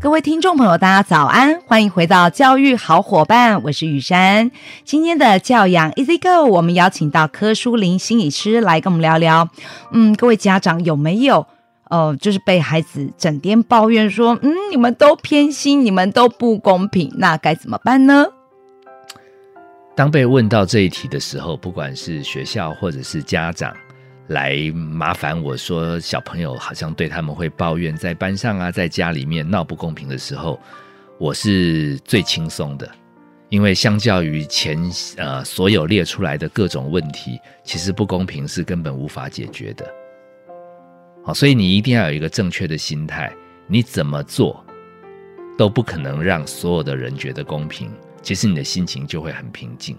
各位听众朋友，大家早安，欢迎回到教育好伙伴，我是雨珊。今天的教养 Easy Go，我们邀请到柯书林心理师来跟我们聊聊。嗯，各位家长有没有呃，就是被孩子整天抱怨说，嗯，你们都偏心，你们都不公平，那该怎么办呢？当被问到这一题的时候，不管是学校或者是家长。来麻烦我说，小朋友好像对他们会抱怨，在班上啊，在家里面闹不公平的时候，我是最轻松的，因为相较于前呃所有列出来的各种问题，其实不公平是根本无法解决的。好，所以你一定要有一个正确的心态，你怎么做都不可能让所有的人觉得公平，其实你的心情就会很平静，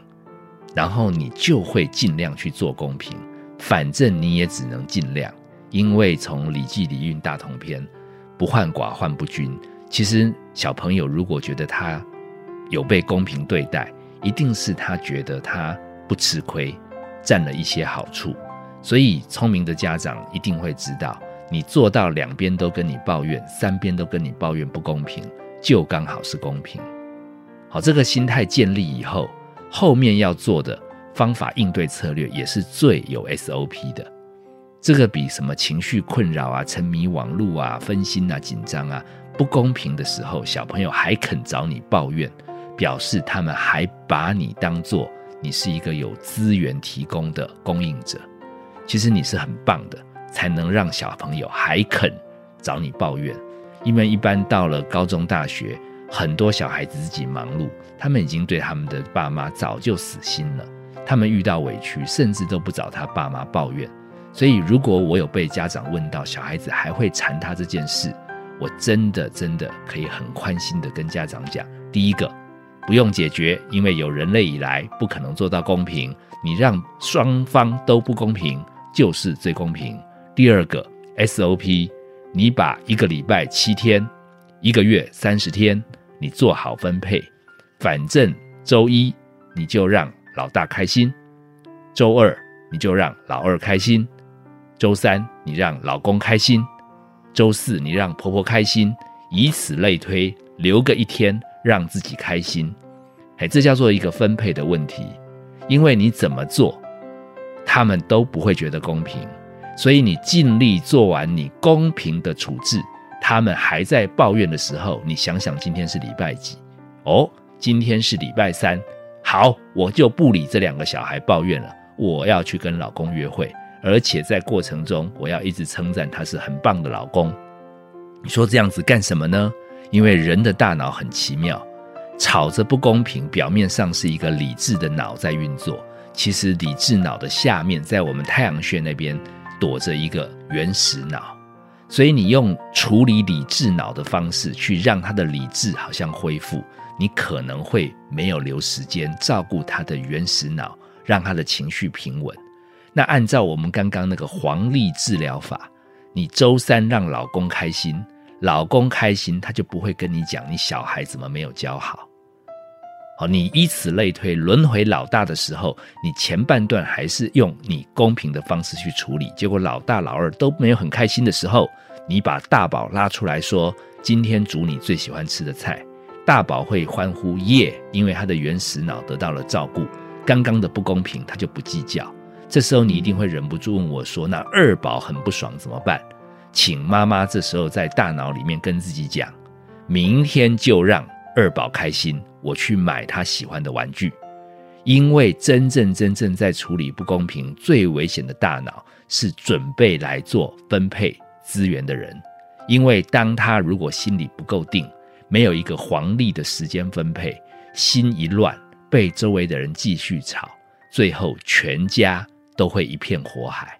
然后你就会尽量去做公平。反正你也只能尽量，因为从《礼记·礼运·大同篇》“不患寡，患不均”，其实小朋友如果觉得他有被公平对待，一定是他觉得他不吃亏，占了一些好处。所以聪明的家长一定会知道，你做到两边都跟你抱怨，三边都跟你抱怨不公平，就刚好是公平。好，这个心态建立以后，后面要做的。方法应对策略也是最有 SOP 的，这个比什么情绪困扰啊、沉迷网络啊、分心啊、紧张啊、不公平的时候，小朋友还肯找你抱怨，表示他们还把你当做你是一个有资源提供的供应者。其实你是很棒的，才能让小朋友还肯找你抱怨。因为一般到了高中、大学，很多小孩子自己忙碌，他们已经对他们的爸妈早就死心了。他们遇到委屈，甚至都不找他爸妈抱怨。所以，如果我有被家长问到小孩子还会缠他这件事，我真的真的可以很宽心的跟家长讲：第一个，不用解决，因为有人类以来不可能做到公平。你让双方都不公平，就是最公平。第二个 SOP，你把一个礼拜七天，一个月三十天，你做好分配。反正周一你就让。老大开心，周二你就让老二开心，周三你让老公开心，周四你让婆婆开心，以此类推，留个一天让自己开心。哎，这叫做一个分配的问题，因为你怎么做，他们都不会觉得公平，所以你尽力做完你公平的处置，他们还在抱怨的时候，你想想今天是礼拜几？哦，今天是礼拜三。好，我就不理这两个小孩抱怨了。我要去跟老公约会，而且在过程中，我要一直称赞他是很棒的老公。你说这样子干什么呢？因为人的大脑很奇妙，吵着不公平，表面上是一个理智的脑在运作，其实理智脑的下面，在我们太阳穴那边躲着一个原始脑，所以你用处理理智脑的方式去让他的理智好像恢复。你可能会没有留时间照顾他的原始脑，让他的情绪平稳。那按照我们刚刚那个黄历治疗法，你周三让老公开心，老公开心，他就不会跟你讲你小孩怎么没有教好。好，你以此类推，轮回老大的时候，你前半段还是用你公平的方式去处理，结果老大老二都没有很开心的时候，你把大宝拉出来说，今天煮你最喜欢吃的菜。大宝会欢呼耶，因为他的原始脑得到了照顾。刚刚的不公平，他就不计较。这时候你一定会忍不住问我说：“那二宝很不爽怎么办？”请妈妈这时候在大脑里面跟自己讲：“明天就让二宝开心，我去买他喜欢的玩具。”因为真正真正在处理不公平最危险的大脑是准备来做分配资源的人，因为当他如果心里不够定。没有一个黄历的时间分配，心一乱，被周围的人继续吵，最后全家都会一片火海。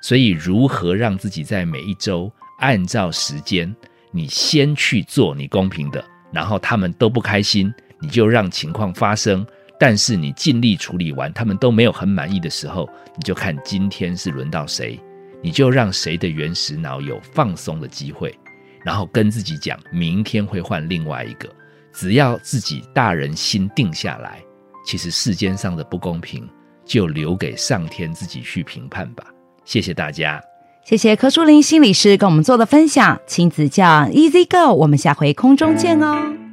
所以，如何让自己在每一周按照时间，你先去做你公平的，然后他们都不开心，你就让情况发生。但是你尽力处理完，他们都没有很满意的时候，你就看今天是轮到谁。你就让谁的原始脑有放松的机会，然后跟自己讲，明天会换另外一个。只要自己大人心定下来，其实世间上的不公平就留给上天自己去评判吧。谢谢大家，谢谢柯书林心理师跟我们做的分享，亲子教 Easy Go，我们下回空中见哦。